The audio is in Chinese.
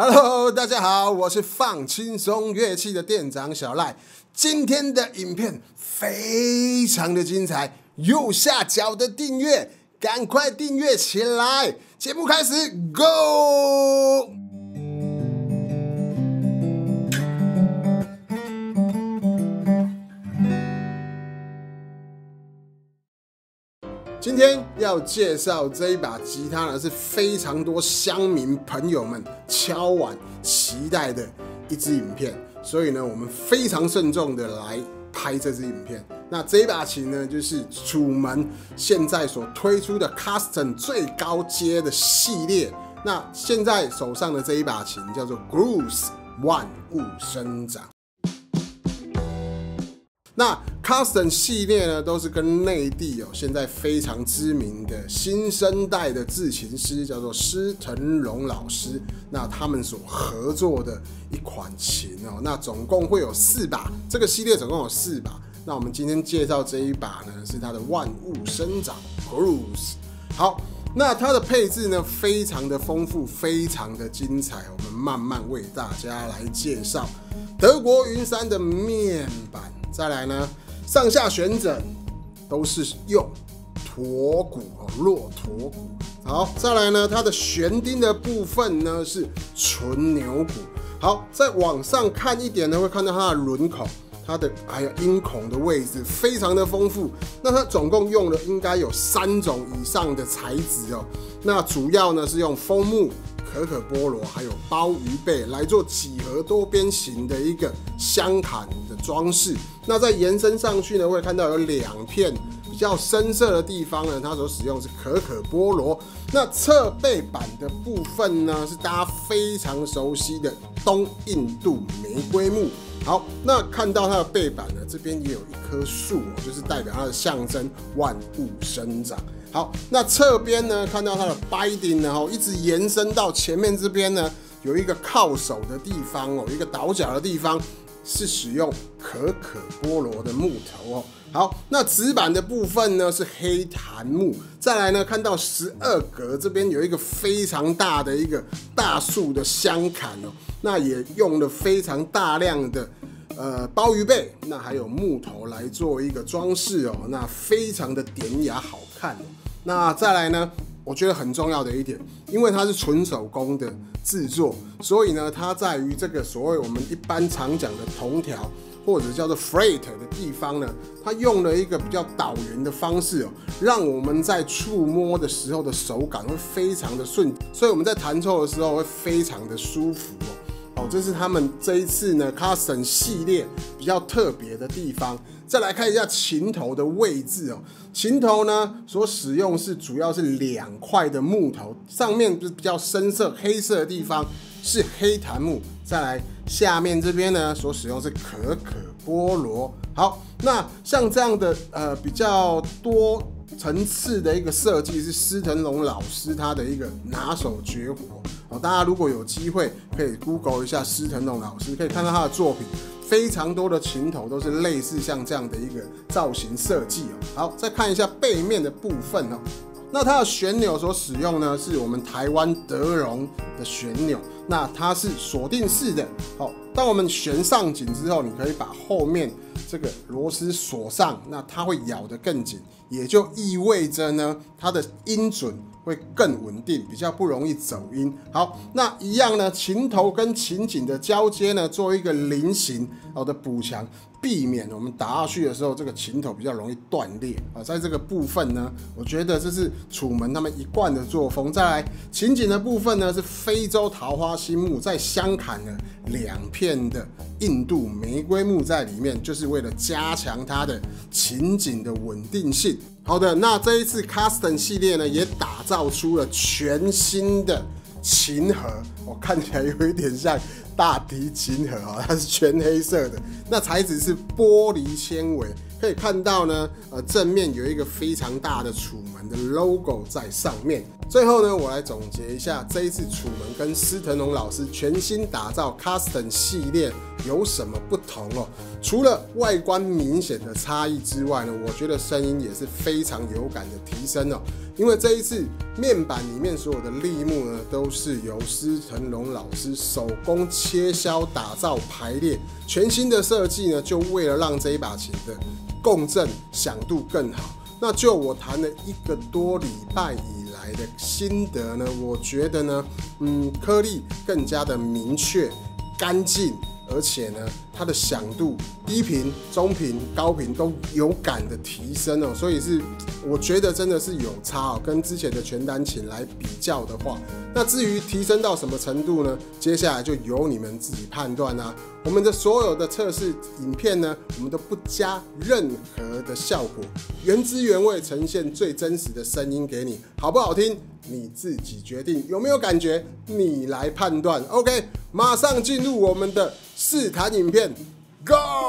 Hello，大家好，我是放轻松乐器的店长小赖。今天的影片非常的精彩，右下角的订阅，赶快订阅起来。节目开始，Go！今天要介绍这一把吉他呢，是非常多乡民朋友们敲碗期待的一支影片，所以呢，我们非常慎重的来拍这支影片。那这一把琴呢，就是楚门现在所推出的 Custom 最高阶的系列。那现在手上的这一把琴叫做 Grooves 万物生长。那 Custom 系列呢，都是跟内地哦现在非常知名的新生代的制琴师，叫做施腾龙老师，那他们所合作的一款琴哦，那总共会有四把，这个系列总共有四把。那我们今天介绍这一把呢，是它的万物生长 Grooves。好，那它的配置呢，非常的丰富，非常的精彩，我们慢慢为大家来介绍。德国云杉的面板。再来呢，上下旋枕都是用驼骨哦，骆驼骨。好，再来呢，它的悬钉的部分呢是纯牛骨。好，再往上看一点呢，会看到它的轮孔，它的还有音孔的位置非常的丰富。那它总共用了应该有三种以上的材质哦。那主要呢是用枫木。可可菠萝还有鲍鱼贝来做几何多边形的一个镶坎的装饰。那在延伸上去呢，会看到有两片比较深色的地方呢，它所使用是可可菠萝。那侧背板的部分呢，是大家非常熟悉的东印度玫瑰木。好，那看到它的背板呢，这边也有一棵树，就是代表它的象征万物生长。好，那侧边呢，看到它的 binding 呢，哦，一直延伸到前面这边呢，有一个靠手的地方哦，一个倒角的地方是使用可可菠萝的木头哦。好，那纸板的部分呢是黑檀木。再来呢，看到十二格这边有一个非常大的一个大树的镶坎哦，那也用了非常大量的呃鲍鱼背，那还有木头来做一个装饰哦，那非常的典雅好看。那再来呢？我觉得很重要的一点，因为它是纯手工的制作，所以呢，它在于这个所谓我们一般常讲的铜条或者叫做 freight 的地方呢，它用了一个比较导圆的方式哦，让我们在触摸的时候的手感会非常的顺，所以我们在弹奏的时候会非常的舒服哦。哦，这是他们这一次呢 Custom 系列比较特别的地方。再来看一下琴头的位置哦，琴头呢所使用是主要是两块的木头，上面是比较深色黑色的地方是黑檀木，再来下面这边呢所使用是可可菠萝。好，那像这样的呃比较多层次的一个设计是施腾龙老师他的一个拿手绝活哦，大家如果有机会可以 Google 一下施腾龙老师，可以看到他的作品。非常多的琴头都是类似像这样的一个造型设计哦。好，再看一下背面的部分哦。那它的旋钮所使用呢，是我们台湾德荣的旋钮。那它是锁定式的。好，当我们旋上紧之后，你可以把后面这个螺丝锁上，那它会咬得更紧，也就意味着呢，它的音准。会更稳定，比较不容易走音。好，那一样呢，琴头跟琴颈的交接呢，做一个菱形好的补强，避免我们打下去的时候，这个琴头比较容易断裂啊。在这个部分呢，我觉得这是楚门他们一贯的作风。再来，琴颈的部分呢，是非洲桃花心木，在镶砍了两片的印度玫瑰木在里面，就是为了加强它的琴颈的稳定性。好的，那这一次 Custom 系列呢，也打造出了全新的琴盒，我看起来有一点像大提琴盒啊，它是全黑色的，那材质是玻璃纤维，可以看到呢，呃，正面有一个非常大的楚门的 logo 在上面。最后呢，我来总结一下这一次楚门跟斯腾龙老师全新打造 Custom 系列有什么不同哦。除了外观明显的差异之外呢，我觉得声音也是非常有感的提升哦。因为这一次面板里面所有的立木呢，都是由施腾龙老师手工切削打造排列，全新的设计呢，就为了让这一把琴的共振响度更好。那就我弹了一个多礼拜以来的心得呢，我觉得呢，嗯，颗粒更加的明确、干净，而且呢，它的响度低频、中频、高频都有感的提升哦，所以是我觉得真的是有差哦，跟之前的全单琴来比较的话，那至于提升到什么程度呢？接下来就由你们自己判断啦。我们的所有的测试影片呢，我们都不加任何的效果，原汁原味呈现最真实的声音给你，好不好听？你自己决定，有没有感觉？你来判断。OK，马上进入我们的试谈影片，Go！